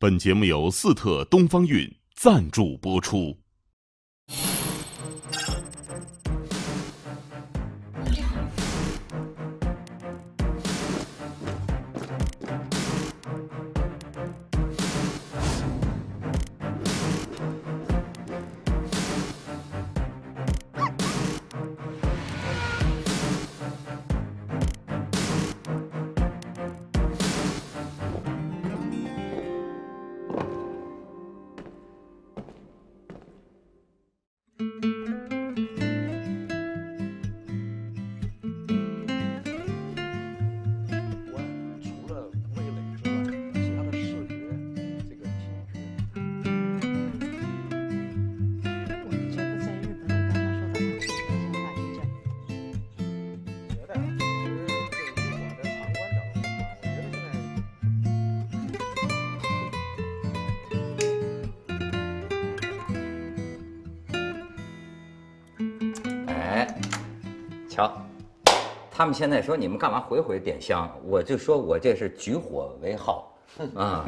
本节目由四特东方韵赞助播出。们现在说你们干嘛回回点香？我就说我这是举火为号，啊，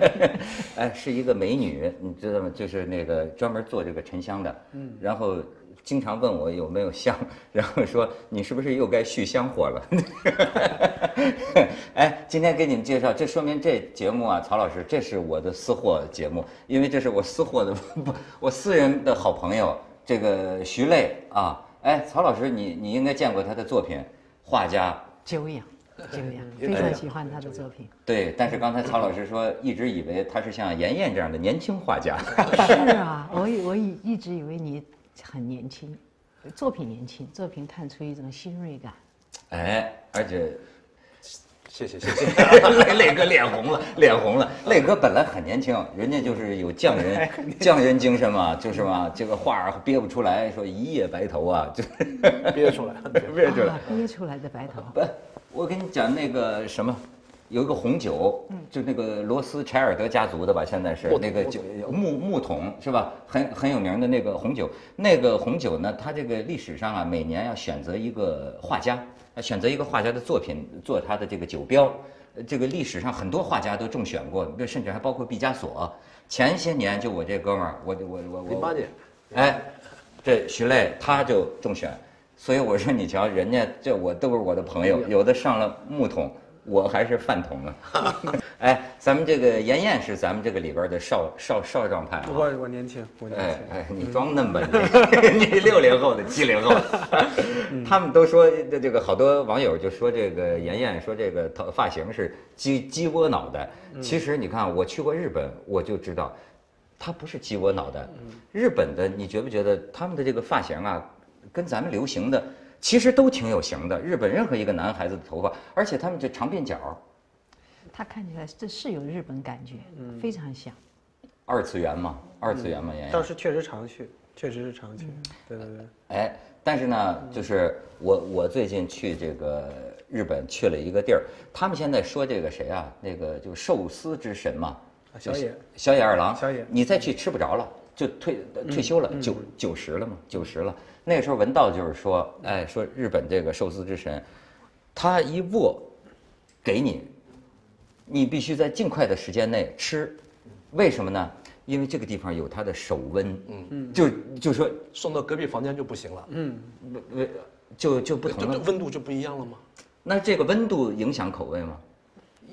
哎，是一个美女，你知道吗？就是那个专门做这个沉香的，嗯，然后经常问我有没有香，然后说你是不是又该续香火了？哎，今天给你们介绍，这说明这节目啊，曹老师，这是我的私货节目，因为这是我私货的不，我私人的好朋友，这个徐磊啊，哎，曹老师，你你应该见过他的作品，画家。久仰，久仰，非常喜欢他的作品。对，但是刚才曹老师说，一直以为他是像妍妍这样的年轻画家。是啊，我以我以一直以为你很年轻，作品年轻，作品探出一种新锐感。哎，而且谢谢谢谢，磊磊 哥脸红了，脸红了。磊哥本来很年轻，人家就是有匠人匠人精神嘛，就是嘛，这个画儿憋不出来，说一夜白头啊，就 憋出来，憋出来啊。憋出来的白头。不，我跟你讲那个什么，有一个红酒，就那个罗斯柴尔德家族的吧，现在是那个酒木木桶是吧？很很有名的那个红酒。那个红酒呢，它这个历史上啊，每年要选择一个画家，呃选择一个画家的作品做他的这个酒标。呃这个历史上很多画家都中选过，甚至还包括毕加索。前些年就我这哥们儿，我我我我零八年，哎，这徐磊他就中选，所以我说你瞧，人家这我都是我的朋友，有的上了木桶，我还是饭桶啊。哎，咱们这个妍妍是咱们这个里边的少少少壮派啊。我我年轻，我年哎轻。哎哎，你装嫩吧你？你六零后的，七零后的，他们都说这这个好多网友就说这个妍妍说这个头发型是鸡鸡窝脑袋。其实你看，我去过日本，我就知道，它不是鸡窝脑袋。日本的，你觉不觉得他们的这个发型啊，跟咱们流行的其实都挺有型的。日本任何一个男孩子的头发，而且他们这长辫角，他看起来这是有日本感觉，非常像。二次元嘛，二次元嘛，妍妍。当时确实常去，确实是常去。对对对，哎，但是呢，就是我我最近去这个日本去了一个地儿，他们现在说这个谁啊，那个就寿司之神嘛，啊小野小野二郎，小野你再去吃不着了，就退退休了，九九十了嘛，九十了。那个时候文道就是说，哎，说日本这个寿司之神，他一握给你，你必须在尽快的时间内吃，为什么呢？因为这个地方有它的手温，嗯嗯，就就说送到隔壁房间就不行了，嗯，为就就不同了。温度就不一样了吗？那这个温度影响口味吗？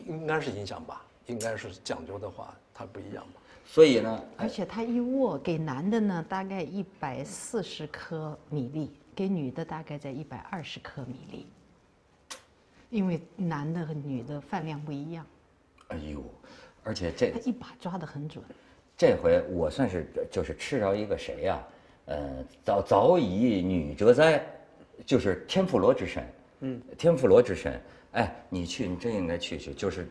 应该是影响吧，应该是讲究的话，它不一样嘛。所以呢，而且他一握给男的呢，大概一百四十颗米粒，给女的大概在一百二十颗米粒。因为男的和女的饭量不一样，哎呦，而且这他一把抓得很准。这回我算是就是吃着一个谁呀、呃，早早已女哲哉，就是天妇罗之神。嗯，天妇罗之神，哎，你去，你真应该去去。就是，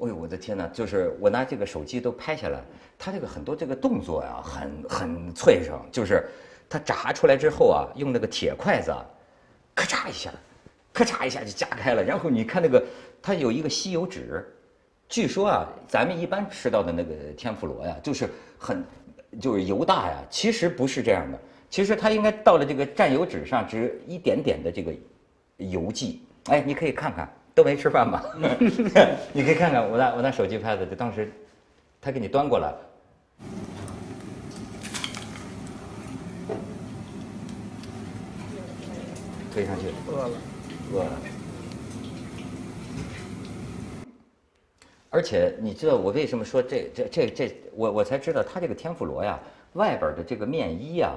哎呦，我的天哪！就是我拿这个手机都拍下来，他这个很多这个动作呀，很很脆生。就是他炸出来之后啊，用那个铁筷子啊，咔嚓一下，咔嚓一下就夹开了。然后你看那个，它有一个吸油纸，据说啊，咱们一般吃到的那个天妇罗呀，就是很就是油大呀，其实不是这样的。其实它应该到了这个蘸油纸上，只一点点的这个油迹。哎，你可以看看，都没吃饭吧？你可以看看我拿我拿手机拍的，就当时他给你端过来，推上去，饿了，饿了。而且你知道我为什么说这这这这，我我才知道他这个天妇罗呀，外边的这个面衣呀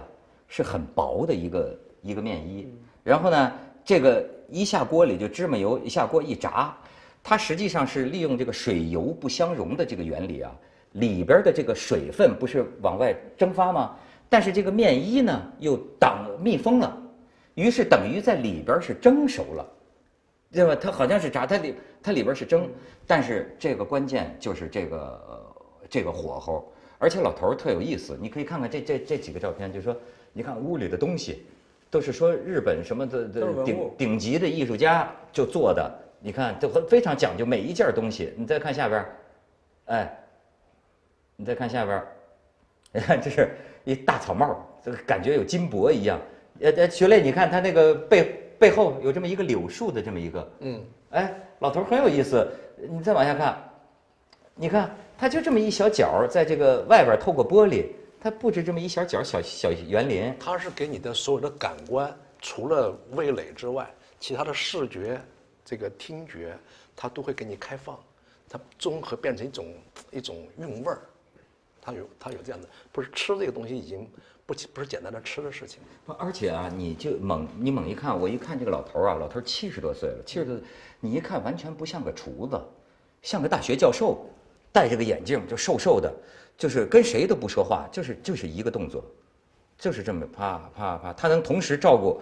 是很薄的一个一个面衣，然后呢，这个一下锅里就芝麻油一下锅一炸，它实际上是利用这个水油不相容的这个原理啊，里边的这个水分不是往外蒸发吗？但是这个面衣呢又挡密封了，于是等于在里边是蒸熟了。对吧？它好像是炸，它里它里边是蒸，但是这个关键就是这个、这个火候，而且老头儿特有意思，你可以看看这这这几个照片，就是说，你看屋里的东西，都是说日本什么的的顶顶级的艺术家就做的，你看都很非常讲究每一件东西。你再看下边儿，哎，你再看下边儿，你 看这是一大草帽，这个感觉有金箔一样。呃呃，学磊，你看他那个背背后有这么一个柳树的这么一个，嗯，哎，老头很有意思。你再往下看，你看他就这么一小角，在这个外边透过玻璃，他布置这么一小角小小园林。它是给你的所有的感官，除了味蕾之外，其他的视觉、这个听觉，它都会给你开放，它综合变成一种一种韵味儿。它有它有这样的，不是吃这个东西已经不不是简单的吃的事情。不，而且啊，你就猛你猛一看，我一看这个老头儿啊，老头七十多岁了，七十多，你一看完全不像个厨子，像个大学教授，戴着个眼镜，就瘦瘦的，就是跟谁都不说话，就是就是一个动作，就是这么啪啪啪，他能同时照顾，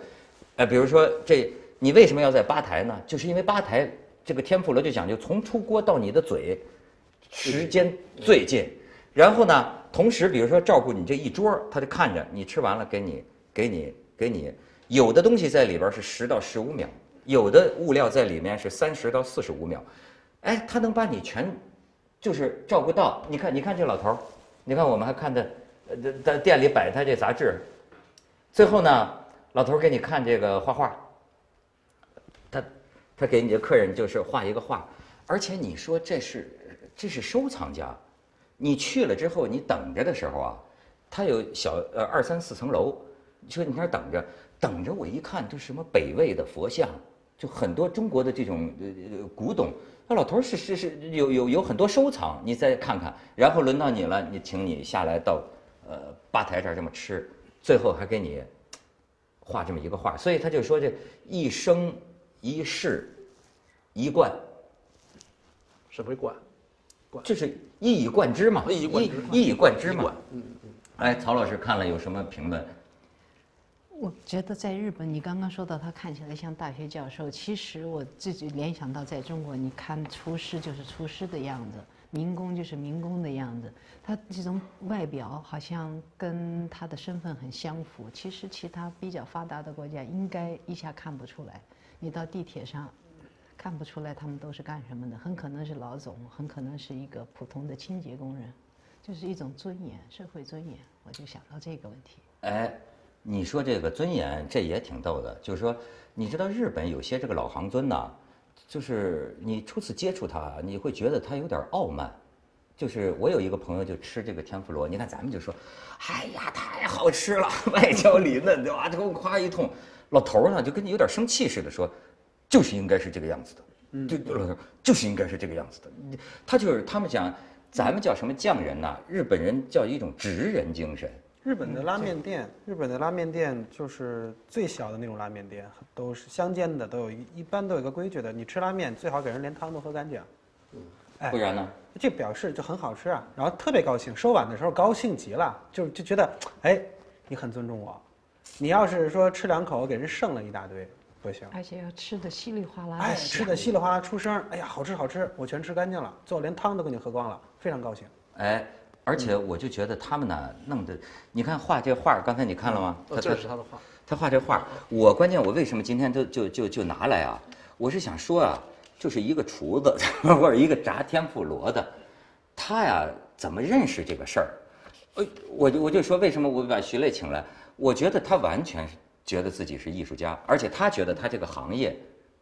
呃，比如说这你为什么要在吧台呢？就是因为吧台这个天妇罗就讲究从出锅到你的嘴，时间最近。然后呢，同时比如说照顾你这一桌，他就看着你吃完了，给你给你给你，有的东西在里边是十到十五秒，有的物料在里面是三十到四十五秒，哎，他能把你全就是照顾到。你看，你看这老头儿，你看我们还看他呃在店里摆他这杂志，最后呢，老头儿给你看这个画画，他他给你的客人就是画一个画，而且你说这是这是收藏家。你去了之后，你等着的时候啊，他有小呃二三四层楼，你说你那儿等着，等着我一看，这什么北魏的佛像，就很多中国的这种呃古董，那老头儿是是是有有有很多收藏，你再看看，然后轮到你了，你请你下来到呃吧台这儿这么吃，最后还给你画这么一个画，所以他就说这一生一世一贯，是为冠，这是一以贯之嘛，一以贯之一以贯之嘛嗯。嗯哎，曹老师看了有什么评论？我觉得在日本，你刚刚说到他看起来像大学教授，其实我自己联想到在中国，你看厨师就是厨师的样子，民工就是民工的样子，他这种外表好像跟他的身份很相符。其实其他比较发达的国家应该一下看不出来，你到地铁上看不出来他们都是干什么的，很可能是老总，很可能是一个普通的清洁工人，就是一种尊严，社会尊严。我就想到这个问题。哎，你说这个尊严，这也挺逗的。就是说，你知道日本有些这个老行尊呐，就是你初次接触他，你会觉得他有点傲慢。就是我有一个朋友就吃这个天妇罗，你看咱们就说，哎呀太好吃了，外焦里嫩，对吧？给我夸一通，老头儿呢就跟你有点生气似的说，就是应该是这个样子的，就老头就是应该是这个样子的。他就是他们讲，咱们叫什么匠人呐、日本人叫一种职人精神。日本的拉面店，日本的拉面店就是最小的那种拉面店，都是乡间的，都有一一般都有一个规矩的，你吃拉面最好给人连汤都喝干净。哎不然呢？这表示就很好吃啊，然后特别高兴，收碗的时候高兴极了，就就觉得，哎，你很尊重我。你要是说吃两口给人剩了一大堆，不行。而且要吃的稀里哗啦的，哎，吃的稀里哗啦出声，哎呀，好吃好吃，我全吃干净了，最后连汤都给你喝光了，非常高兴。哎，而且我就觉得他们呢弄的，你看画这画，刚才你看了吗？哦，这是他的画。他画这画，我关键我为什么今天就就就就拿来啊？我是想说啊，就是一个厨子或者一个炸天妇罗的，他呀怎么认识这个事儿？呃，我就我就说为什么我把徐磊请来？我觉得他完全是觉得自己是艺术家，而且他觉得他这个行业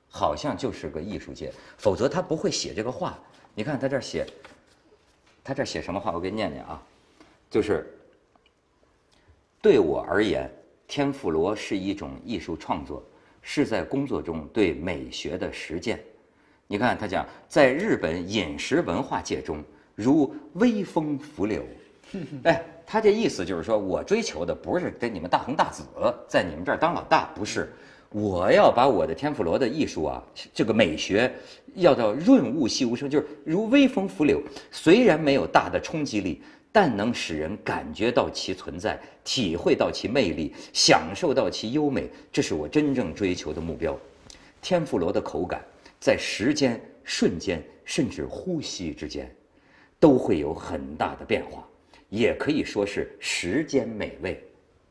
好像就是个艺术界，否则他不会写这个画。你看他这儿写，他这写什么话？我给你念念啊，就是对我而言，天妇罗是一种艺术创作，是在工作中对美学的实践。你看他讲，在日本饮食文化界中，如微风拂柳。哎，他这意思就是说我追求的不是跟你们大红大紫，在你们这儿当老大，不是。我要把我的天妇罗的艺术啊，这个美学，要到润物细无声，就是如微风拂柳。虽然没有大的冲击力，但能使人感觉到其存在，体会到其魅力，享受到其优美。这是我真正追求的目标。天妇罗的口感，在时间、瞬间，甚至呼吸之间，都会有很大的变化，也可以说是时间美味，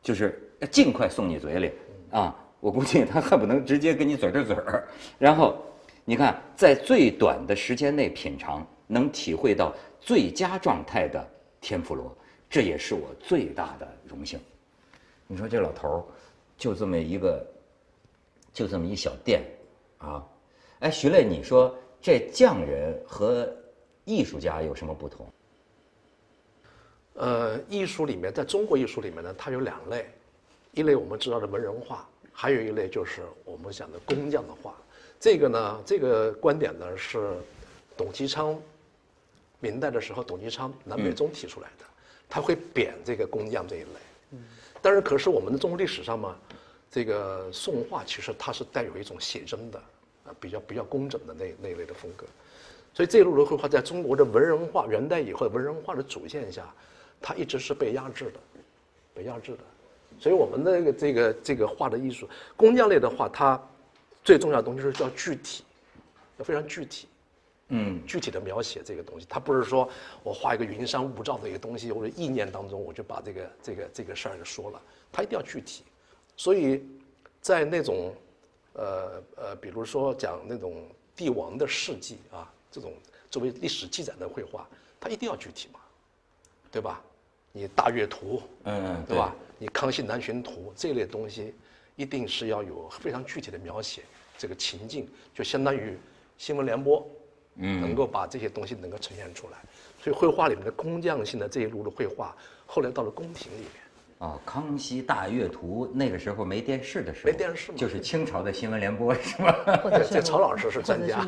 就是尽快送你嘴里啊。我估计他恨不能直接跟你嘴对嘴儿，然后，你看，在最短的时间内品尝，能体会到最佳状态的天妇罗，这也是我最大的荣幸。你说这老头儿，就这么一个，就这么一小店，啊，哎，徐磊，你说这匠人和艺术家有什么不同？呃，艺术里面，在中国艺术里面呢，它有两类，一类我们知道的文人画。还有一类就是我们讲的工匠的画，这个呢，这个观点呢是董其昌明代的时候，董其昌南北宗提出来的，他会贬这个工匠这一类。但是可是我们的中国历史上嘛，这个宋画其实它是带有一种写真的，啊，比较比较工整的那那一类的风格，所以这一路的绘画在中国的文人画元代以后文人画的主线下，它一直是被压制的，被压制的。所以我们的这个这个这个画的艺术，工匠类的画，它最重要的东西是叫具体，要非常具体，嗯，具体的描写这个东西。它不是说我画一个云山雾罩的一个东西，或者意念当中我就把这个这个这个事儿就说了，它一定要具体。所以在那种呃呃，比如说讲那种帝王的事迹啊，这种作为历史记载的绘画，它一定要具体嘛，对吧？你大阅图，嗯，对吧？你康熙南巡图这类东西，一定是要有非常具体的描写，这个情境就相当于新闻联播，嗯，能够把这些东西能够呈现出来。所以绘画里面的工匠性的这一路的绘画，后来到了宫廷里面。哦，康熙大阅图那个时候没电视的时候，没电视嘛就是清朝的新闻联播是吧？或者是这曹老师是专家。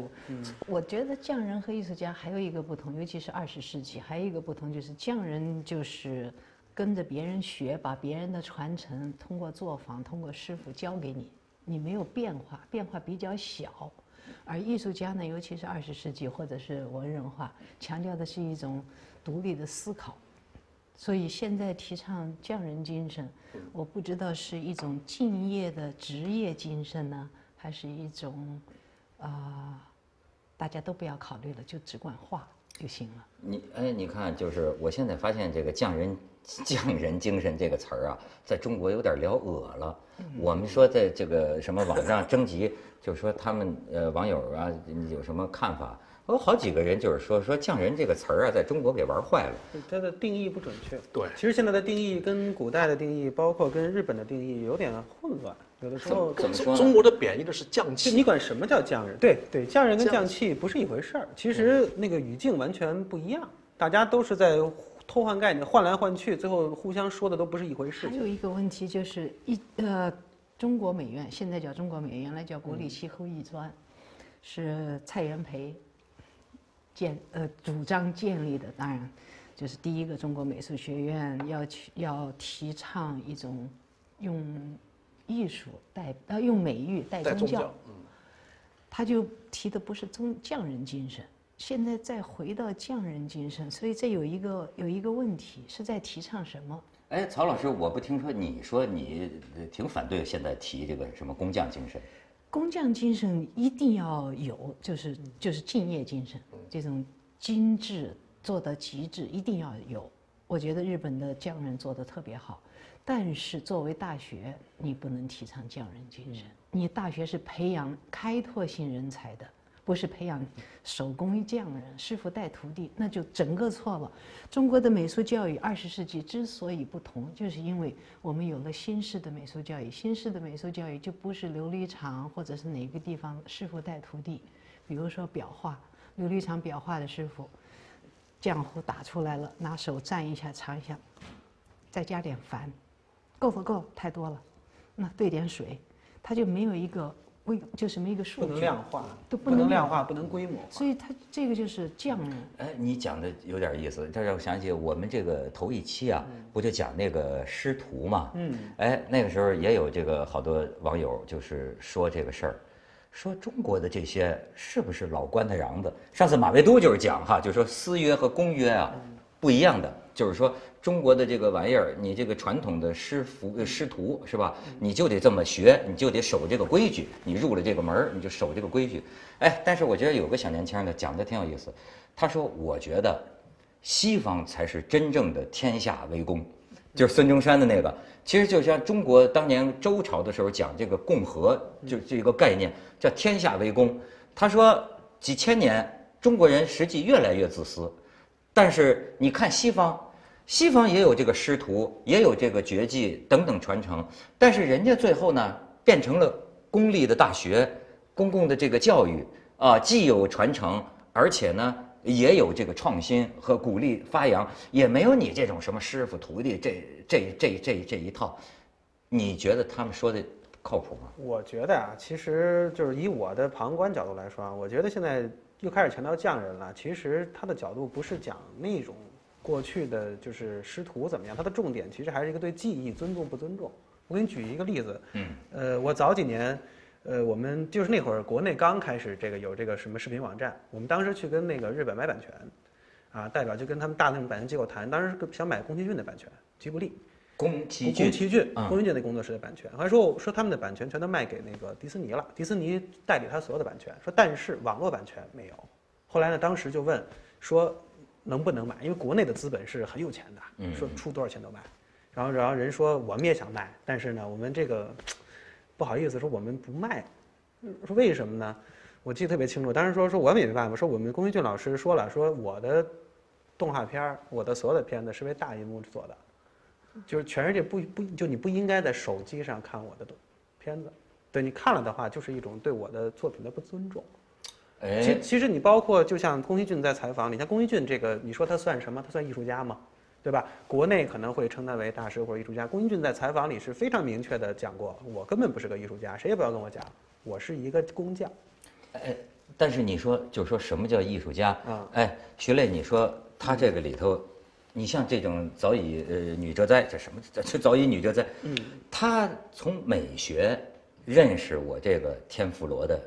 我觉得匠人和艺术家还有一个不同，尤其是二十世纪，还有一个不同就是匠人就是跟着别人学，把别人的传承通过作坊、通过师傅教给你，你没有变化，变化比较小。而艺术家呢，尤其是二十世纪或者是文人画，强调的是一种独立的思考。所以现在提倡匠人精神，我不知道是一种敬业的职业精神呢，还是一种，啊、大家都不要考虑了，就只管画就行了。你哎，你看，就是我现在发现这个匠人匠人精神这个词儿啊，在中国有点聊恶了。我们说在这个什么网上征集，就是说他们呃网友啊有什么看法？有好几个人就是说说匠人这个词儿啊，在中国给玩坏了。它的定义不准确。对其实现在的定义跟古代的定义，包括跟日本的定义有点混乱，有的时候怎么说中国的贬义的是匠气，你管什么叫匠人？对对，匠人跟匠匠气不是一回事儿，其实那个语境完全不一样，大家都是在偷换概念，换来换去，最后互相说的都不是一回事。还有一个问题就是一呃，中国美院现在叫中国美院，原来叫国立西后艺专，是蔡元培建呃主张建立的。当然，就是第一个中国美术学院要去要提倡一种用艺术带呃用美育带宗教宗教，，嗯，他就提的不是宗匠人精神，现在再回到匠人精神，所以这有一个有一个问题是在提倡什么？哎，曹老师，我不听说你说你呃挺反对现在提这个什么工匠精神？工匠精神一定要有，就是就是敬业精神，这种精致做到极致一定要有。我觉得日本的匠人做的特别好，但是作为大学，你不能提倡匠人精神。你大学是培养开拓性人才的，不是培养手工匠人、师傅带徒弟，那就整个错了。中国的美术教育二十世纪之所以不同，就是因为我们有了新式的美术教育。新式的美术教育就不是琉璃厂或者是哪个地方师傅带徒弟，比如说裱画，琉璃厂裱画的师傅浆糊打出来了，拿手蘸一下尝一下，再加点矾，够不够？太多了，那兑点水，它就没有一个微，就什么一个数据不能，量化，都不不能量化，不能规模化。所以它这个就是匠人。哎，你讲的有点意思，这让我想起我们这个头一期啊，不就讲那个师徒嘛？嗯，哎，那个时候也有这个好多网友就是说这个事儿，说中国的这些是不是老棺材瓤子？上次马未都就是讲哈，就说私约和公约啊不一样的，就是说中国的这个玩意儿，你这个传统的师服呃师徒是吧？你就得这么学，你就得守这个规矩，你入了这个门儿你就守这个规矩。哎，但是我觉得有个小年轻呢讲的挺有意思，他说我觉得西方才是真正的天下为公。就是孙中山的那个，其实就像中国当年周朝的时候讲这个共和，就这个概念叫天下为公。他说几千年中国人实际越来越自私，但是你看西方，西方也有这个师徒，也有这个绝技等等传承，但是人家最后呢变成了公立的大学，公共的这个教育啊，既有传承，而且呢。也有这个创新和鼓励发扬，也没有你这种什么师傅徒弟这这这这这一套，你觉得他们说的靠谱吗？我觉得啊，其实就是以我的旁观角度来说啊，我觉得现在又开始强调匠人了。其实他的角度不是讲那种过去的就是师徒怎么样，他的重点其实还是一个对技艺尊重不尊重。我给你举一个例子，嗯，呃，我早几年，呃，我们就是那会儿国内刚开始这个有这个什么视频网站，我们当时去跟那个日本买版权，啊，代表就跟他们大那种版权机构谈，当时是想买宫崎骏的版权，吉卜力。宫崎宫崎骏，嗯宫崎骏那工作室的版权，后来说说他们的版权全都卖给那个迪士尼了，迪士尼代理他所有的版权，说但是网络版权没有。后来呢，当时就问说能不能买，因为国内的资本是很有钱的，嗯说出多少钱都卖。然后然后人说我们也想卖，但是呢，我们这个不好意思说我们不卖，说为什么呢？我记得特别清楚，当时说说我们也没办法，说我们宫崎骏老师说了，说我的动画片儿，我的所有的片子是为大银幕做的。就是全世界不不就你不应该在手机上看我的东片子，对你看了的话，就是一种对我的作品的不尊重。其哎，其实你包括就像宫崎骏在采访，你像宫崎骏这个，你说他算什么？他算艺术家吗？对吧？国内可能会称他为大师或者艺术家。宫崎骏在采访里是非常明确的讲过，我根本不是个艺术家，谁也不要跟我讲，我是一个工匠。哎但是你说就是说什么叫艺术家？啊哎，徐磊，你说他这个里头，你像这种早已呃女哲哉，这什么这这早已女哲哉，嗯，他从美学认识我这个天妇罗的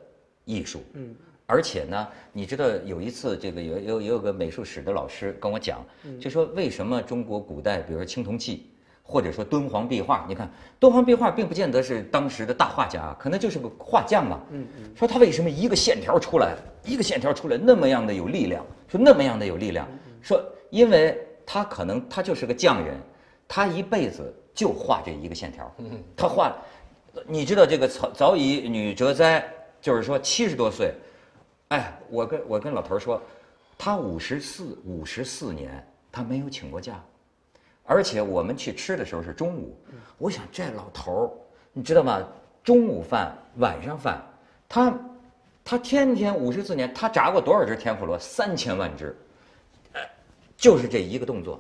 艺术，嗯，而且呢，你知道有一次这个有有有个美术史的老师跟我讲，就说为什么中国古代，比如说青铜器。或者说敦煌壁画，你看敦煌壁画并不见得是当时的大画家，可能就是个画匠吧。嗯嗯，说他为什么一个线条出来，一个线条出来那么样的有力量，说那么样的有力量，说因为他可能他就是个匠人，他一辈子就画这一个线条，他画，你知道这个早早已女哲哉，就是说七十多岁，哎，我跟我跟老头儿说，他五十四五十四年他没有请过假，而且我们去吃的时候是中午，我想这老头儿，你知道吗？中午饭、晚上饭，他他天天五十四年，他炸过多少只天妇罗？三千万只，哎，就是这一个动作，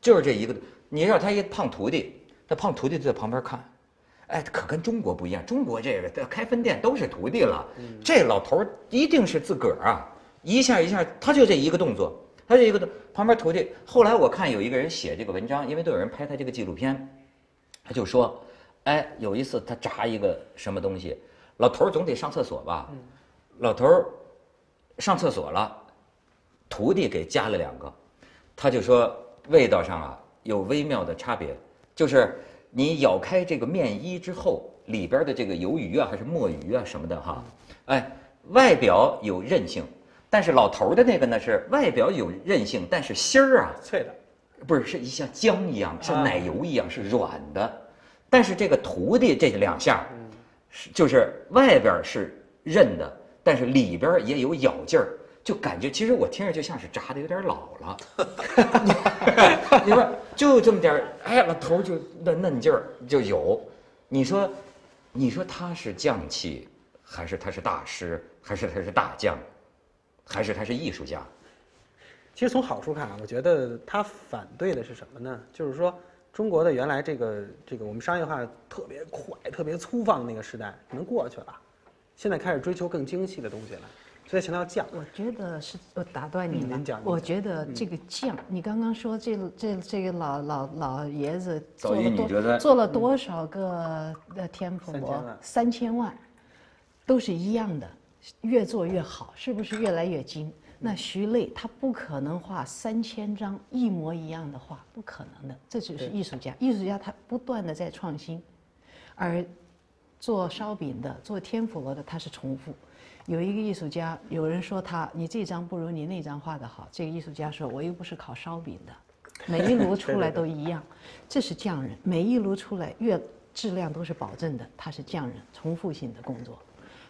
就是这一个。你让他一胖徒弟，他胖徒弟就在旁边看，哎，可跟中国不一样。中国这个开分店都是徒弟了，这老头儿一定是自个儿啊，一下一下，他就这一个动作，他这一个动，旁边徒弟。后来我看有一个人写这个文章，因为都有人拍他这个纪录片，他就说，哎，有一次他炸一个什么东西，老头儿总得上厕所吧，老头儿上厕所了，徒弟给加了两个，他就说味道上啊有微妙的差别，就是你咬开这个面衣之后，里边的这个鱿鱼啊还是墨鱼啊什么的哈，哎，外表有韧性，但是老头儿的那个呢是外表有韧性，但是芯儿啊脆的，不是是一像浆一样，像啊奶油一样是软的，但是这个徒弟这两下，是就是外边是韧的，但是里边也有咬劲儿，就感觉其实我听着就像是炸的有点老了，你说就这么点儿，哎，老头就那嫩劲儿就有，你说，你说他是匠气，还是他是大师，还是他是大将，还是他是艺术家？其实从好处看啊，我觉得他反对的是什么呢？就是说中国的原来这个这个我们商业化特别快、特别粗放的那个时代可能过去了，现在开始追求更精细的东西了，所以强调匠。我觉得是，我打断你了。嗯您讲我觉得这个匠，你刚刚说这这这个老老老爷子做了多做了多少个呃天妇罗三千万？三千万，都是一样的，越做越好，是不是越来越精？那徐累他不可能画三千张一模一样的画，不可能的，这就是艺术家。艺术家他不断的在创新，而做烧饼的、做天妇罗的，他是重复。有一个艺术家，有人说他你这张不如你那张画的好，这个艺术家说我又不是烤烧饼的，每一炉出来都一样，这是匠人，每一炉出来越质量都是保证的，他是匠人，重复性的工作。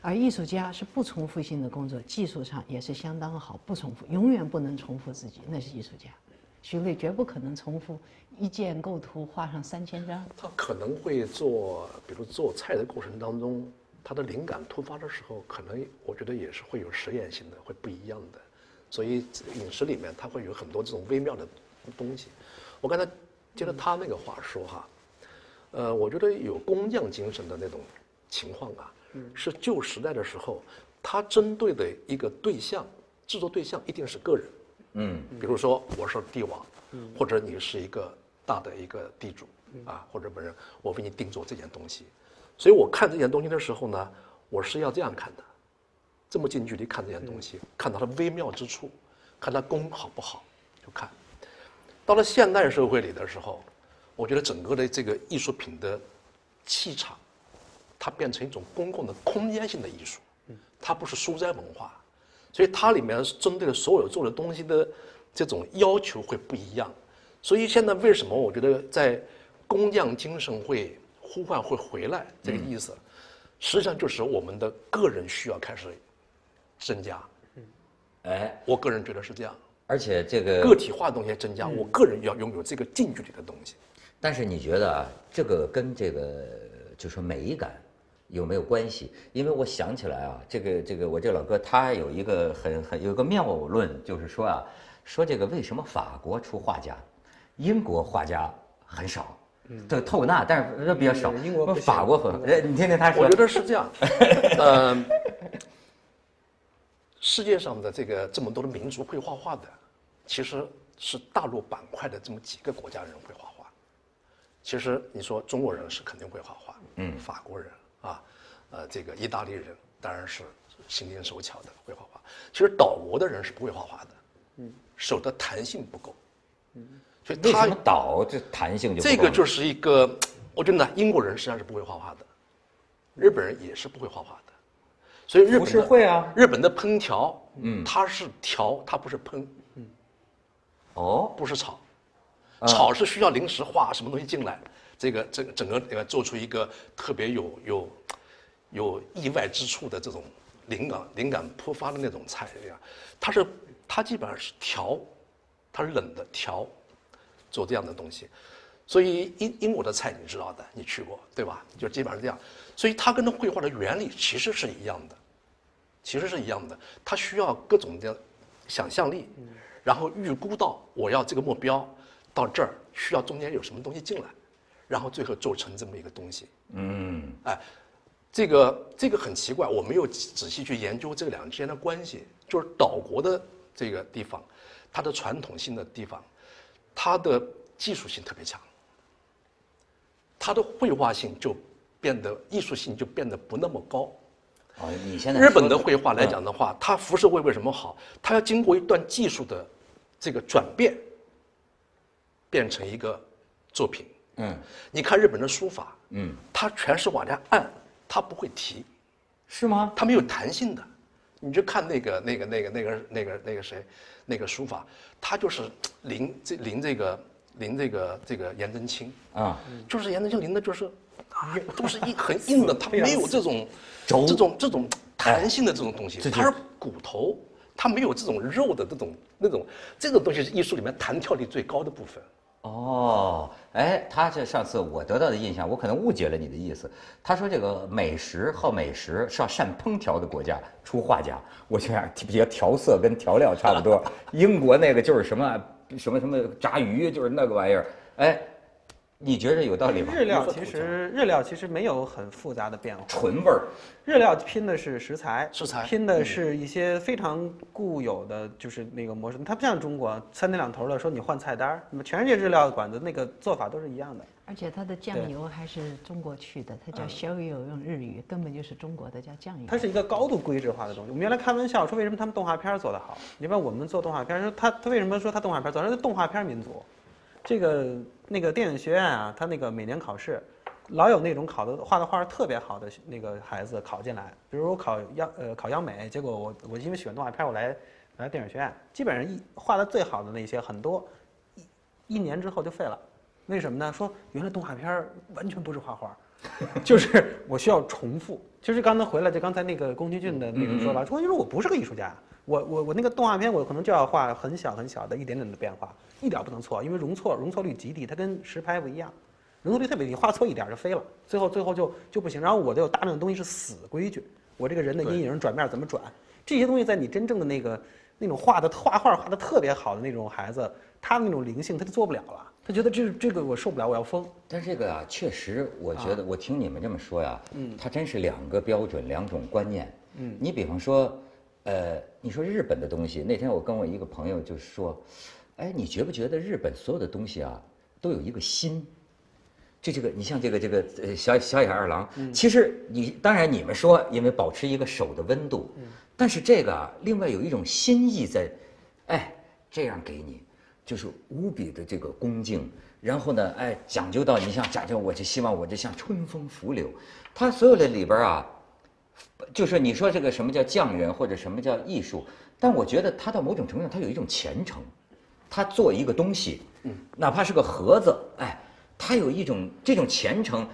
而艺术家是不重复性的工作，技术上也是相当好，不重复，永远不能重复自己，那是艺术家。徐累绝不可能重复一件构图画上三千张。他可能会做，比如做菜的过程当中，他的灵感突发的时候，可能我觉得也是会有实验性的，会不一样的。所以饮食里面它会有很多这种微妙的东西。我刚才接着他那个话说哈，呃，我觉得有工匠精神的那种情况啊，是旧时代的时候，他针对的一个对象，制作对象一定是个人。嗯，比如说我是帝王，或者你是一个大的一个地主啊，或者本人，我为你定做这件东西，所以我看这件东西的时候呢，我是要这样看的，这么近距离看这件东西，看它的微妙之处，看它工好不好，就看。到了现代社会里的时候，我觉得整个的这个艺术品的气场，它变成一种公共的空间性的艺术，它不是书斋文化，所以它里面针对的所有做的东西的这种要求会不一样。所以现在为什么我觉得在工匠精神会呼唤会回来这个意思，实际上就是我们的个人需要开始增加。哎，我个人觉得是这样，而且这个个体化的东西增加，我个人要拥有这个近距离的东西。但是你觉得啊，这个跟这个就说美感有没有关系？因为我想起来啊，这个这个我这老哥他有一个很很有一个谬论，就是说啊，说这个为什么法国出画家，英国画家很少？对，透纳，但是比较少。嗯英国法国很，哎，你听听他说。我觉得是这样，呃、世界上的这个这么多的民族会画画的，其实是大陆板块的这么几个国家人会画画。其实你说中国人是肯定会画画，嗯，法国人啊，呃，这个意大利人当然是心灵手巧的会画画。其实岛国的人是不会画画的，嗯，手的弹性不够，嗯，所以他为什么倒这弹性就这个就是一个，我觉得呢，英国人实际上是不会画画的，日本人也是不会画画的，所以日本不的是会啊。日本的烹调，嗯，它是调，它不是烹，哦，不是炒，炒是需要临时画什么东西进来，这个这个整个呃做出一个特别有有有意外之处的这种灵感灵感突发的那种菜呀，它是它基本上是调，它是冷的调，做这样的东西，所以英英国的菜你知道的，你去过对吧？就基本上这样，所以它跟那绘画的原理其实是一样的，其实是一样的，它需要各种的想象力，然后预估到我要这个目标到这儿需要中间有什么东西进来，然后最后做成这么一个东西。嗯，哎，这个这个很奇怪，我没有仔细去研究这两个之间的关系。就是岛国的这个地方，它的传统性的地方，它的技术性特别强，它的绘画性就变得艺术性就变得不那么高。哦，你现在日本的绘画来讲的话，它浮世绘为什么好？它要经过一段技术的这个转变，变成一个作品。嗯，你看日本的书法，嗯，它全是往下按，它不会提，是吗？它没有弹性的。你就看那个那个那个那个那个那个谁，那个书法，他就是临这临这个临这个这个颜真卿，啊，就是颜真卿临的就是啊，都是硬很 硬的，他没有这种这种这种弹性的这种东西，它是骨头，它没有这种肉的这种那种这种东西是艺术里面弹跳力最高的部分。哦，哎，他这上次我得到的印象，我可能误解了你的意思。他说这个美食好美食是要善烹调的国家出画家，我想比较调色跟调料差不多。英国那个就是什么什么什么炸鱼，就是那个玩意儿。哎，你觉着有道理吗？日料其实日料其实没有很复杂的变化，纯味儿，日料拼的是食材，食材拼的是一些非常固有的，就是那个模式。它不像中国三天两头的说你换菜单儿，那么全世界日料馆子那个做法都是一样的。而且它的酱油还是中国去的，它叫小油，用日语根本就是中国的叫酱油。它是一个高度规制化的东西。我们原来开玩笑说，为什么他们动画片儿做得好？你般我们做动画片儿，说他他为什么说他动画片儿做？他是动画片儿民族。这个那个电影学院啊，他那个每年考试，老有那种考的画的画特别好的那个孩子考进来。比如我考央呃考央美，结果我我因为喜欢动画片儿，我来来电影学院，基本上一画的最好的那些很多，一一年之后就废了。为什么呢？说原来动画片儿完全不是画画，就是我需要重复。就是刚才回来，就刚才那个宫崎骏的那个说法，宫崎骏说我不是个艺术家，我我我那个动画片我可能就要画很小很小的一点点的变化，一点不能错，因为容错容错率极低，它跟实拍不一样，容错率特别低，画错一点就飞了，最后最后就就不行。然后我就有大量的东西是死规矩，我这个人的阴影转面怎么转，这些东西在你真正的那个那种画的画画画的特别好的那种孩子，他的那种灵性他就做不了了，他觉得这这个我受不了，我要疯。但是这个啊，确实，我觉得我听你们这么说呀，嗯，它真是两个标准，两种观念。嗯，你比方说，呃，你说日本的东西，那天我跟我一个朋友就说，哎，你觉不觉得日本所有的东西啊，都有一个心？就这个，你像这个这个呃小小野二郎，其实你当然你们说，因为保持一个手的温度，但是这个啊，另外有一种心意在，哎，这样给你，就是无比的这个恭敬，然后呢，哎，讲究到你像讲究，我就希望我这像春风拂柳，它所有的里边啊，就是你说这个什么叫匠人或者什么叫艺术，但我觉得他到某种程度上，他有一种虔诚，他做一个东西，哪怕是个盒子，哎，他有一种这种虔诚，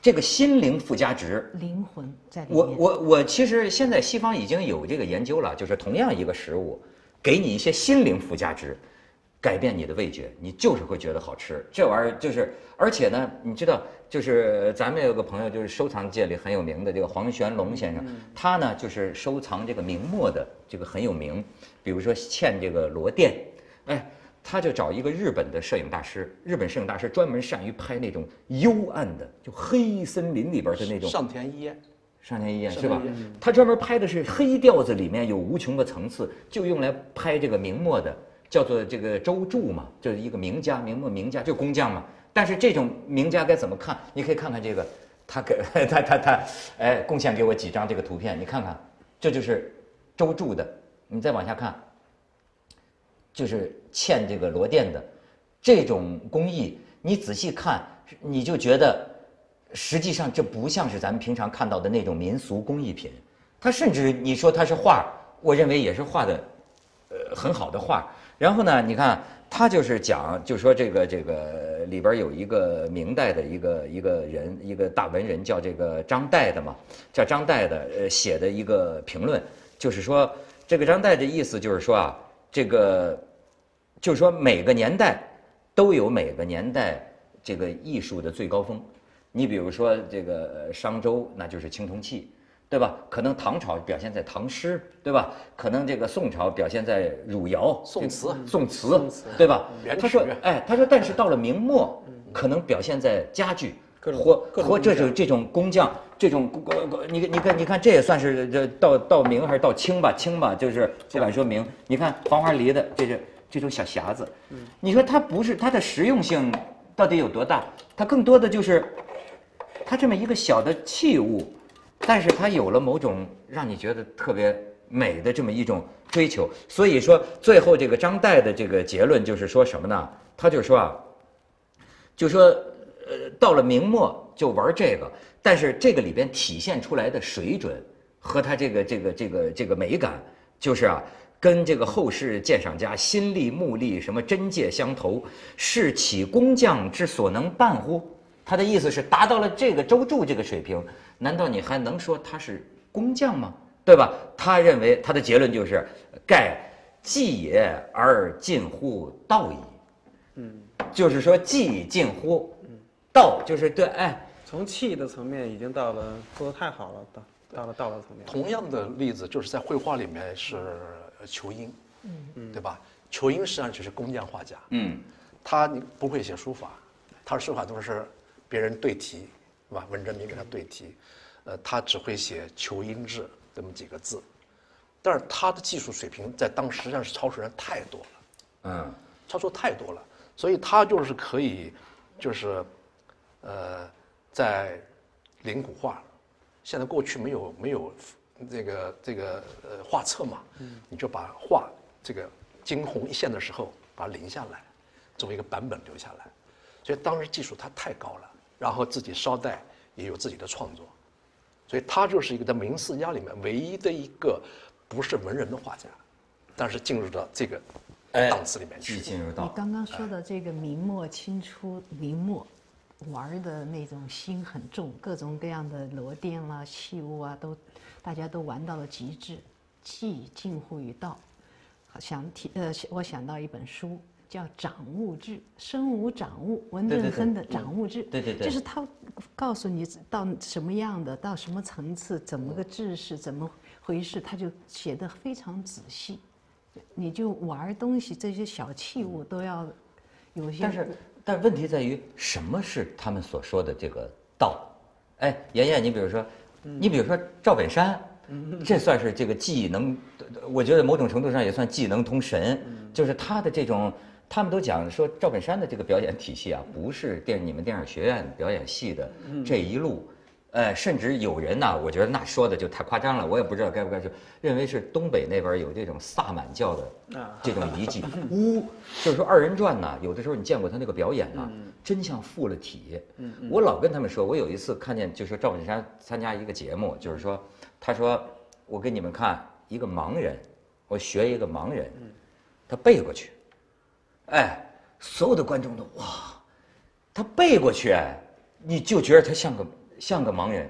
这个心灵附加值。灵魂在里我面。我我其实现在西方已经有这个研究了，就是同样一个食物，给你一些心灵附加值，改变你的味觉，你就是会觉得好吃。这玩意儿就是，而且呢，你知道，就是咱们有个朋友，就是收藏界里很有名的这个黄玄龙先生，他呢就是收藏这个明末的这个很有名，比如说嵌这个螺钿，哎。他就找一个日本的摄影大师，日本摄影大师专门善于拍那种幽暗的，就黑森林里边的那种上田一彦，上田一彦是吧？他专门拍的是黑调子，里面有无穷的层次，就用来拍这个明末的，叫做这个周柱嘛，就是一个名家，明末名家，就工匠嘛。但是这种名家该怎么看？你可以看看这个，他给 他他他，哎，贡献给我几张这个图片，你看看，这就是周柱的。你再往下看，就是嵌这个螺钿的这种工艺，你仔细看，你就觉得实际上这不像是咱们平常看到的那种民俗工艺品，它甚至你说它是画，我认为也是画的，呃，很好的画。然后呢，你看他就是讲，就说这个这个里边有一个明代的一个一个人，一个大文人叫这个张岱的嘛，叫张岱的，呃，写的一个评论，就是说这个张岱的意思就是说啊，这个就是说每个年代都有每个年代这个艺术的最高峰。你比如说这个商周，那就是青铜器，对吧？可能唐朝表现在唐诗，对吧？可能这个宋朝表现在汝窑、宋词宋词对吧？他说，哎，他说，但是到了明末，可能表现在家具。或或这种这种工匠，这种你你看你看，这也算是这到到明还是到清吧？清吧，就是不敢说明。你看黄花梨的这是这种小匣子，你说它不是它的实用性到底有多大？它更多的就是它这么一个小的器物，但是它有了某种让你觉得特别美的这么一种追求。所以说，最后这个张岱的这个结论就是说什么呢？他就说啊，就说呃，到了明末就玩这个，但是这个里边体现出来的水准和他这个这个这个这个美感，就是啊。跟这个后世鉴赏家心力、目力什么真界相投，是启工匠之所能办乎？他的意思是达到了这个周柱这个水平，难道你还能说他是工匠吗？对吧？他认为他的结论就是，盖既也而近乎道矣。嗯，就是说技近乎道，就是对，哎，从气的层面已经到了做的太好了，到到了道的层面。同样的例子就是在绘画里面是仇英，嗯对吧？仇英实际上就是工匠画家，嗯，他不会写书法，他的书法都是别人对题，是吧？文征明给他对题，呃，他只会写“求音质”这么几个字，但是他的技术水平在当时实际上是超出人太多了，嗯，超出太多了，所以他就是可以，就是，呃，在临古画，现在过去没有没有这个这个呃画册嘛，你就把画这个惊鸿一现的时候把它临下来，作为一个版本留下来，所以当时技术它太高了，然后自己捎带也有自己的创作，所以他就是一个在明四家里面唯一的一个不是文人的画家，但是进入到这个哎档次里面去。技进入到你，刚刚说的这个明末清初明末玩的那种心很重，各种各样的螺钿啦、器物啊，都大家都玩到了极致，既近乎于道。好想提呃，我想到一本书叫《掌物志》，身无掌物，文对对对正亨的《掌物志》，对对对就是他告诉你到什么样的，到什么层次，怎么个制式，怎么回事，他就写的非常仔细。你就玩东西，这些小器物都要有些。但是但问题在于什么是他们所说的这个道？哎，妍妍，你比如说，你比如说赵本山，这算是这个技能，我觉得某种程度上也算技能通神，就是他的这种。他们都讲说赵本山的这个表演体系啊，不是电你们电影学院表演系的这一路，呃，甚至有人呐，我觉得那说的就太夸张了，我也不知道该不该说认为是东北那边有这种萨满教的啊。这种遗迹，呜，就是说二人转呐，有的时候你见过他那个表演呐，真像附了体。我老跟他们说，我有一次看见，就说赵本山参加一个节目，就是说，他说我给你们看一个盲人，我学一个盲人，他背过去，哎，所有的观众都哇，他背过去，哎，你就觉得他像个像个盲人，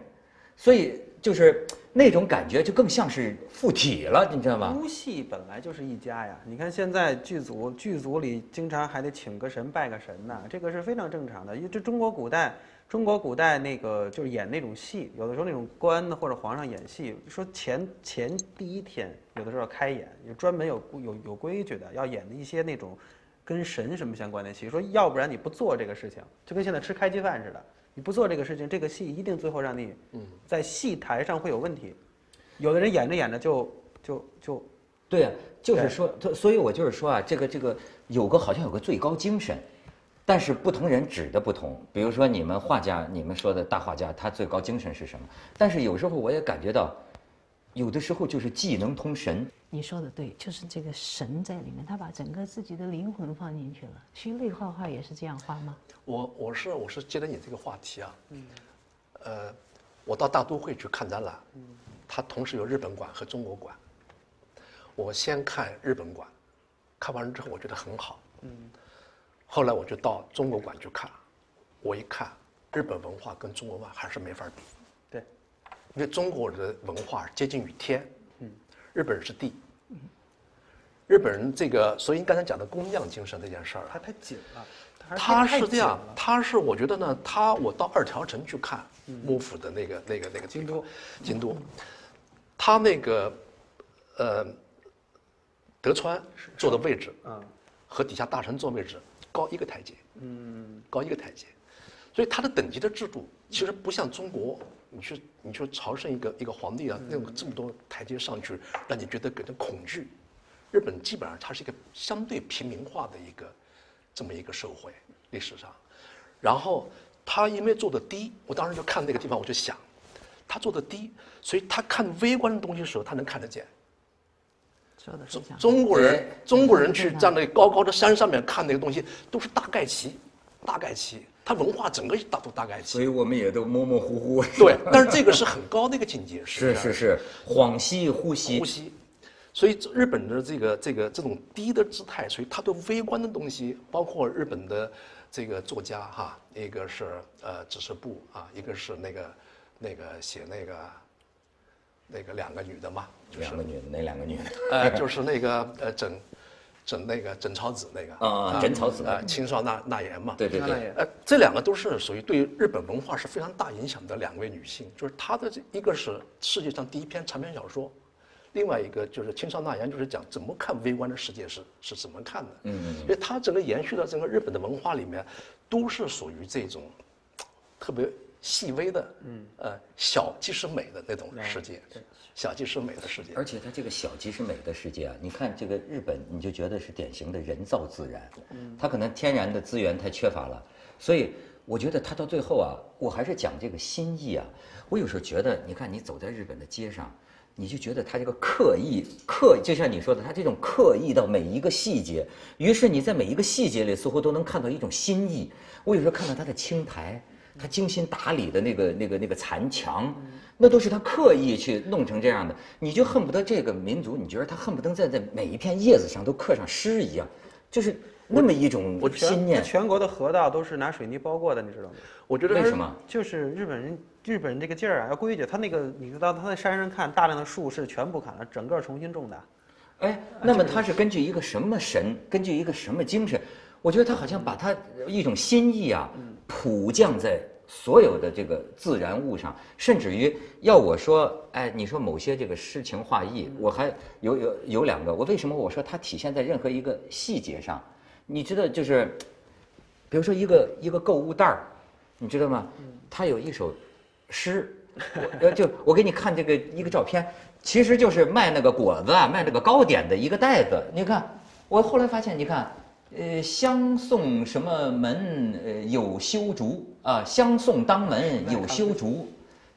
所以就是那种感觉就更像是附体了，你知道吗？哭戏本来就是一家呀，你看现在剧组剧组里经常还得请个神拜个神呢，这个是非常正常的。因为这中国古代，中国古代那个就是演那种戏，有的时候那种官或者皇上演戏，说前前第一天有的时候要开演，有专门有有有规矩的，要演的一些那种跟神什么相关的戏，说要不然你不做这个事情，就跟现在吃开机饭似的，你不做这个事情，这个戏一定最后让你在戏台上会有问题。有的人演着演着就就就对呀、就是说，他所以我就是说啊，这个这个有个好像有个最高精神，但是不同人指的不同。比如说你们画家，你们说的大画家，他最高精神是什么？但是有时候我也感觉到，有的时候就是技能通神。你说的对，就是这个神在里面，他把整个自己的灵魂放进去了。徐磊画画也是这样画吗？我我是我是接着你这个话题啊，呃，我到大都会去看展览，它同时有日本馆和中国馆。我先看日本馆，看完之后我觉得很好，嗯后来我就到中国馆去看，我一看日本文化跟中国文化还是没法比，对，因为中国的文化接近于天，日本人是地，日本人这个，所以你刚才讲的工匠精神这件事儿啊，它太紧了，它他是这样他是我觉得呢，他我到二条城去看幕府的那个那个那个京都，京都，他那个呃德川坐的位置嗯和底下大臣坐位置高一个台阶，嗯，高一个台阶，所以他的等级的制度其实不像中国，你去你去朝圣一个一个皇帝啊，那种这么多台阶上去，让你觉得给人恐惧。日本基本上它是一个相对平民化的一个这么一个社会历史上，然后他因为做的低，我当时就看那个地方，我就想，他做的低，所以他看微观的东西的时候，他能看得见。中国人中国人去站在高高的山上面看那个东西，都是大概齐，大概齐，他文化整个大都大概齐。所以我们也都模模糊糊。对，但是这个是很高的一个境界，是是是，恍兮惚兮呼。吸。所以日本的这个这个这种低的姿态，所以他对微观的东西，包括日本的这个作家哈，一个是呃指示部啊，一个是那个那个写那个那个两个女的嘛，就是两个女的，哪两个女的？呃就是那个呃整枕那个枕草子那个啊枕草子啊，青少纳纳言嘛，对对对，呃，这两个都是属于对日本文化是非常大影响的两位女性，就是她的这一个是世界上第一篇长篇小说，另外一个就是青少纳言，就是讲怎么看微观的世界是是怎么看的。嗯嗯。因为它整个延续到整个日本的文化里面，都是属于这种特别细微的，嗯呃小即是美的那种世界，小即是美的世界。而且它这个小即是美的世界啊，你看这个日本，你就觉得是典型的人造自然，嗯它可能天然的资源太缺乏了，所以我觉得它到最后啊，我还是讲这个心意啊。我有时候觉得，你看你走在日本的街上，你就觉得它这个刻意刻，就像你说的，它这种刻意到每一个细节，于是你在每一个细节里似乎都能看到一种心意。我有时候看到它的青苔，他精心打理的那个那个那个残墙，那都是他刻意去弄成这样的，你就恨不得这个民族，你觉得他恨不得在在每一片叶子上都刻上诗一样，就是那么一种心念。全国的河道都是拿水泥包过的，你知道吗？我觉得为什么？就是日本人，日本人这个劲儿啊，要规矩。他那个，你知道他在山上看，大量的树是全部砍了，整个重新种的。哎，那么他是根据一个什么神，根据一个什么精神？我觉得他好像把他一种心意啊，普降在所有的这个自然物上，甚至于要我说，哎，你说某些这个诗情画意，我还有有有两个，我为什么我说它体现在任何一个细节上？你知道，就是比如说一个一个购物袋儿，你知道吗？它有一首诗，我呃，就我给你看这个一个照片，其实就是卖那个果子啊，卖那个糕点的一个袋子。你看，我后来发现，你看，呃，相送什么门呃有修竹啊，相送当门 有修竹。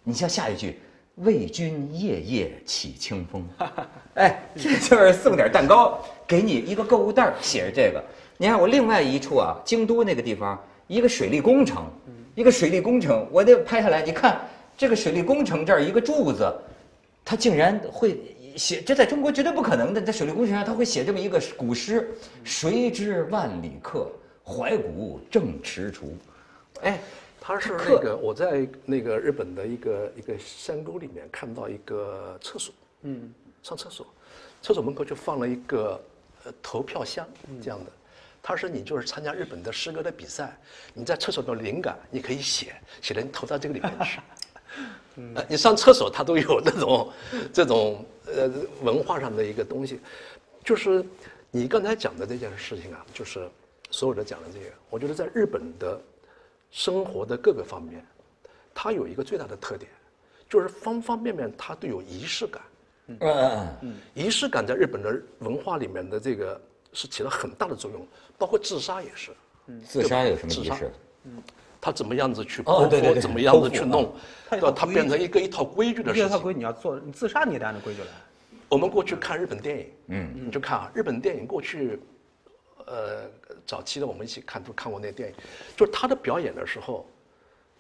你像下一句，为君夜夜起清风，哎，这就是送点蛋糕，给你一个购物袋，写着这个。你看我另外一处啊，京都那个地方，一个水利工程，一个水利工程，我得拍下来。你看这个水利工程这儿一个柱子，它竟然会写，这在中国绝对不可能的。在水利工程上，他会写这么一个古诗：“谁知万里客，怀古正踟蹰。”哎，他是那个我在那个日本的一个一个山沟里面看到一个厕所，嗯，上厕所，厕所门口就放了一个呃投票箱这样的。他说你就是参加日本的诗歌的比赛，你在厕所的灵感你可以写，写了你投到这个里面去。呃，你上厕所他都有那种这种呃文化上的一个东西，就是你刚才讲的这件事情啊，就是所有的讲的这个，我觉得在日本的生活的各个方面，它有一个最大的特点，就是方方面面它都有仪式感。嗯嗯嗯，仪式感在日本的文化里面的这个是起了很大的作用，包括自杀也是。自杀有什么仪式？他怎么样子去剖腹，哦对对对怎么样子去弄，它有对？它变成一个一套规矩的事情。一套规矩你要做，你自杀你也得按照规矩来。我们过去看日本电影，嗯。你就看啊，日本电影过去，呃，早期的我们一起看都看过那电影，就是他的表演的时候，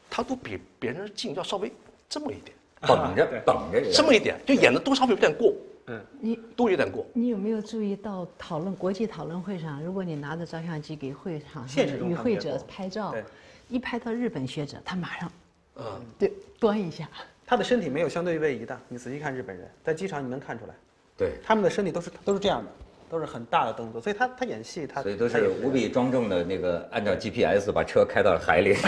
他都比别人劲要稍微这么一点，绷着对。绷着，这么一点，就演的都稍微有点过，嗯。你都有点过。你有没有注意到讨论国际讨论会上，如果你拿着照相机给会场与会者拍照对，一拍到日本学者，他马上嗯，对端一下。他的身体没有相对位移的，你仔细看日本人，在机场你能看出来，对，他们的身体都是都是这样的，都是很大的动作，所以他他演戏他所以都是无比庄重的那个，按照 GPS 把车开到了海里。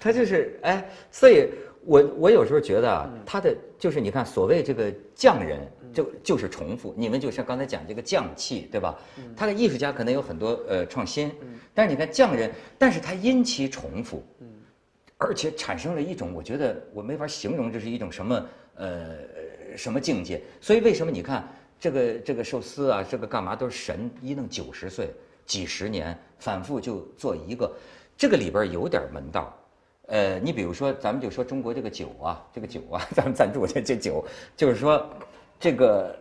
他就是哎，所以我我有时候觉得啊，他的就是你看，所谓这个匠人，就就是重复。你们就像刚才讲这个匠气，对吧？他的艺术家可能有很多呃创新，但是你看匠人，但是他因其重复，而且产生了一种，我觉得我没法形容这是一种什么呃什么境界。所以为什么你看这个这个寿司啊，这个干嘛都是神一弄九十岁、几十年，反复就做一个，这个里边有点门道。呃，你比如说，咱们就说中国这个酒啊，这个酒啊，咱们赞助这这酒，就是说这个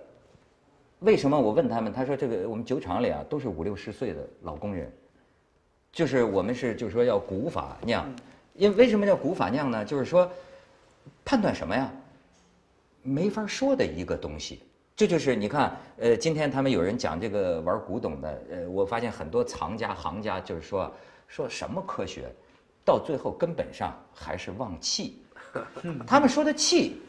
为什么我问他们，他说这个我们酒厂里啊都是五六十岁的老工人，就是我们是就是说要古法酿，因为为什么叫古法酿呢？就是说判断什么呀？没法说的一个东西。这就是你看，呃，今天他们有人讲这个玩古董的，呃，我发现很多藏家行家就是说说什么科学，到最后根本上还是忘气。他们说的气，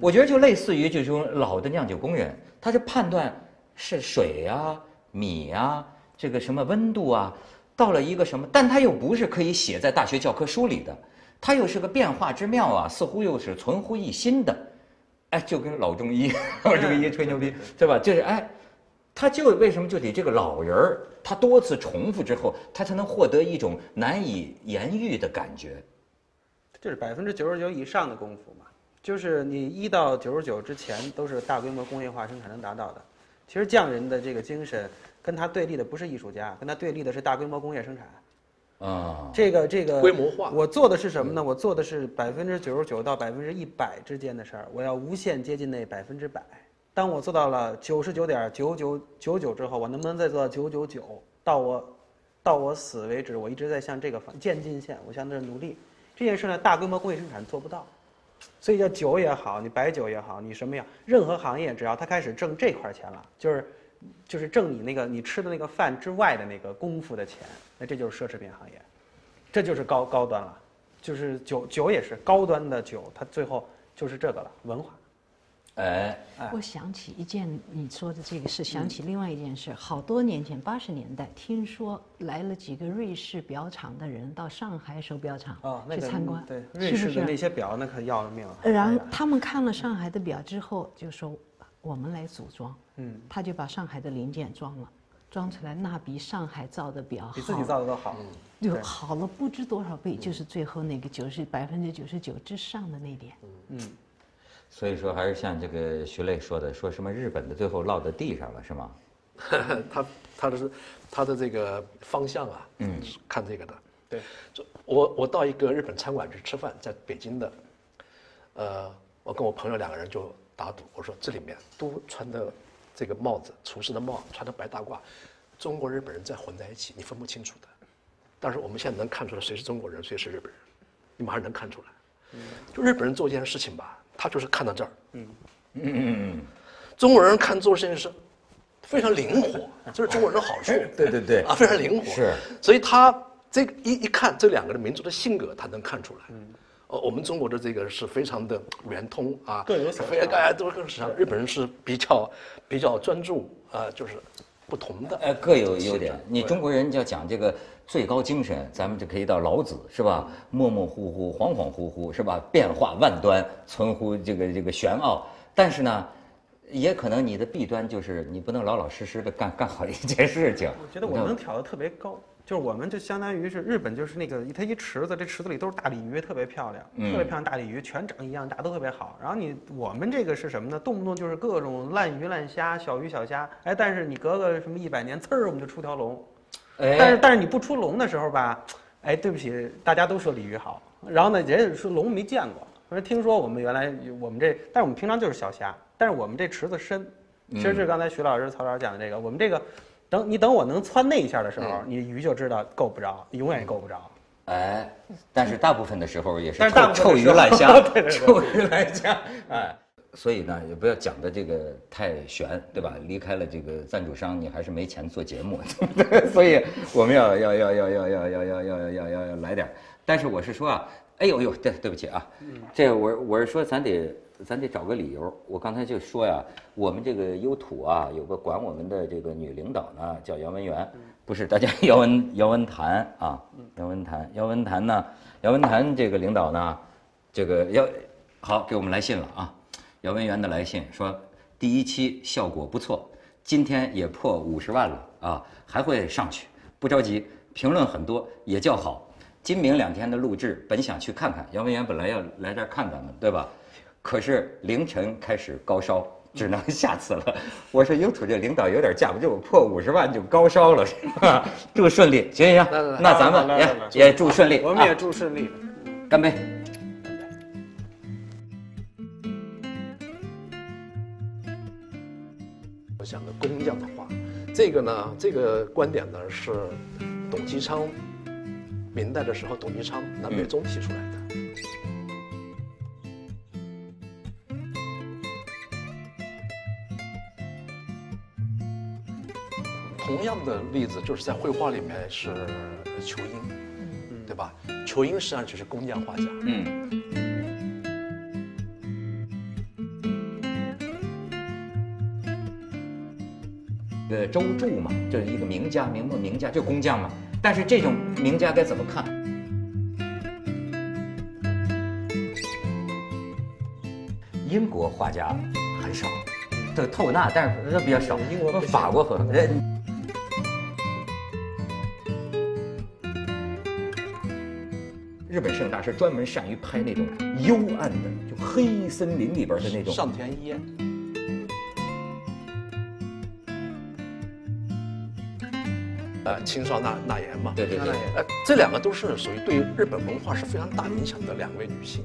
我觉得就类似于这种老的酿酒工人，他是判断是水呀、米呀、这个什么温度啊，到了一个什么，但他又不是可以写在大学教科书里的，他又是个变化之妙啊，似乎又是存乎一心的，哎，就跟老中医，老中医吹牛逼，对吧？就是哎，他就为什么就得这个老人儿，他多次重复之后，他才能获得一种难以言喻的感觉。就是百分之九十九以上的功夫嘛，就是你一到九十九之前都是大规模工业化生产能达到的。其实匠人的这个精神，跟他对立的不是艺术家，跟他对立的是大规模工业生产。啊，这个这个规模化我做的是什么呢？我做的是百分之九十九到百分之一百之间的事儿，我要无限接近那百分之百。当我做到了九十九点九九九九之后，我能不能再做到九九九？到我到我死为止，我一直在向这个方渐进线，我向那儿努力。这件事呢，大规模工业生产做不到，所以叫酒也好，你白酒也好，你什么样，任何行业只要他开始挣这块钱了，就是就是挣你那个你吃的那个饭之外的那个功夫的钱，那这就是奢侈品行业，这就是高高端了，就是酒酒也是高端的酒，它最后就是这个了，文化。哎，我想起一件你说的这个事，想起另外一件事。好多年前，八十年代，听说来了几个瑞士表厂的人到上海手表厂去参观，对，瑞士的那？些表那可要了命了。然后他们看了上海的表之后，就说我们来组装，嗯，他就把上海的零件装了，装出来那比上海造的表好，比自己造的都好。就好了不知多少倍，就是最后那个九十百分之九十九之上的那点。嗯，所以说还是像这个徐磊说的，说什么日本的最后落到地上了，是吗？他他的他的这个方向啊，嗯是看这个的。对，我我到一个日本餐馆去吃饭，在北京的，呃，我跟我朋友两个人就打赌，我说这里面都穿的这个帽子，厨师的帽，穿的白大褂，中国日本人再混在一起，你分不清楚的。但是我们现在能看出来谁是中国人，谁是日本人，你马上能看出来。就日本人做一件事情吧，他就是看到这儿，嗯嗯嗯，中国人看做事情是非常灵活，这是中国人的好处。对对对啊，非常灵活。是，所以他这个一一看这两个的民族的性格，他能看出来。嗯，哦，我们中国的这个是非常的圆通啊，各有所非大家都是更市场。日本人是比较比较专注啊，就是不同的。呃，各有优点。你中国人要讲这个最高精神，咱们就可以到老子是吧？模模糊糊，恍恍惚惚是吧？变化万端，存乎这个这个玄奥。但是呢，也可能你的弊端就是你不能老老实实的干干好一件事情。我觉得我能挑的特别高，就是我们就相当于是日本，就是那个它一池子，这池子里都是大鲤鱼，特别漂亮，嗯特别漂亮大鲤鱼，全长一样大，都特别好。然后你我们这个是什么呢？动不动就是各种烂鱼烂虾、小鱼小虾，哎，但是你隔个什么一百年，呲儿我们就出条龙。但是哎，但是你不出龙的时候吧，哎，对不起，大家都说鲤鱼好，然后呢，人家说龙没见过，说听说我们原来我们这，但是我们平常就是小虾，但是我们这池子深，其实是刚才徐老师、曹老师讲的这个，我们这个，等你等我能窜那一下的时候，你鱼就知道够不着，永远也够不着。哎，但是大部分的时候也是臭臭鱼烂虾，臭鱼烂虾，哎。所以呢，也不要讲的这个太悬，对吧？离开了这个赞助商，你还是没钱做节目，对不对？所以我们要要要要要要要要要要要要要来点儿。但是我是说啊，哎呦呦，对对不起啊，这我我是说咱得咱得找个理由。我刚才就说呀，我们这个优土啊，有个管我们的这个女领导呢，叫姚文元，不是大家姚文姚文谭啊，姚文谭姚文谭呢，姚文谭这个领导呢，这个要好给我们来信了啊。姚文元的来信说，第一期效果不错，今天也破五十万了啊，还会上去，不着急。评论很多，也叫好。今明两天的录制，本想去看看，姚文元本来要来这儿看咱们，对吧？可是凌晨开始高烧，只能下次了。我说英土这领导有点架不住，破五十万就高烧了，是吧？祝顺利，行行来来来行，那咱们也来来来也祝顺利，我们也啊祝顺利。干杯。我想的工匠的话，这个呢，这个观点呢是董其昌明代的时候，董其昌南北宗提出来的。同样的例子就是在绘画里面是仇英，对吧？仇英实际上就是工匠画家。嗯。呃周助嘛，就是一个名家，明末名家，就工匠嘛。但是这种名家该怎么看？英国画家很少，对透纳，但是都比较少。英国法国很大师专门善于拍那种幽暗的，就黑森林里边的那种。上田一。彦，呃，青少纳纳言嘛，对对对，呃，这两个都是属于对日本文化是非常大影响的两位女性。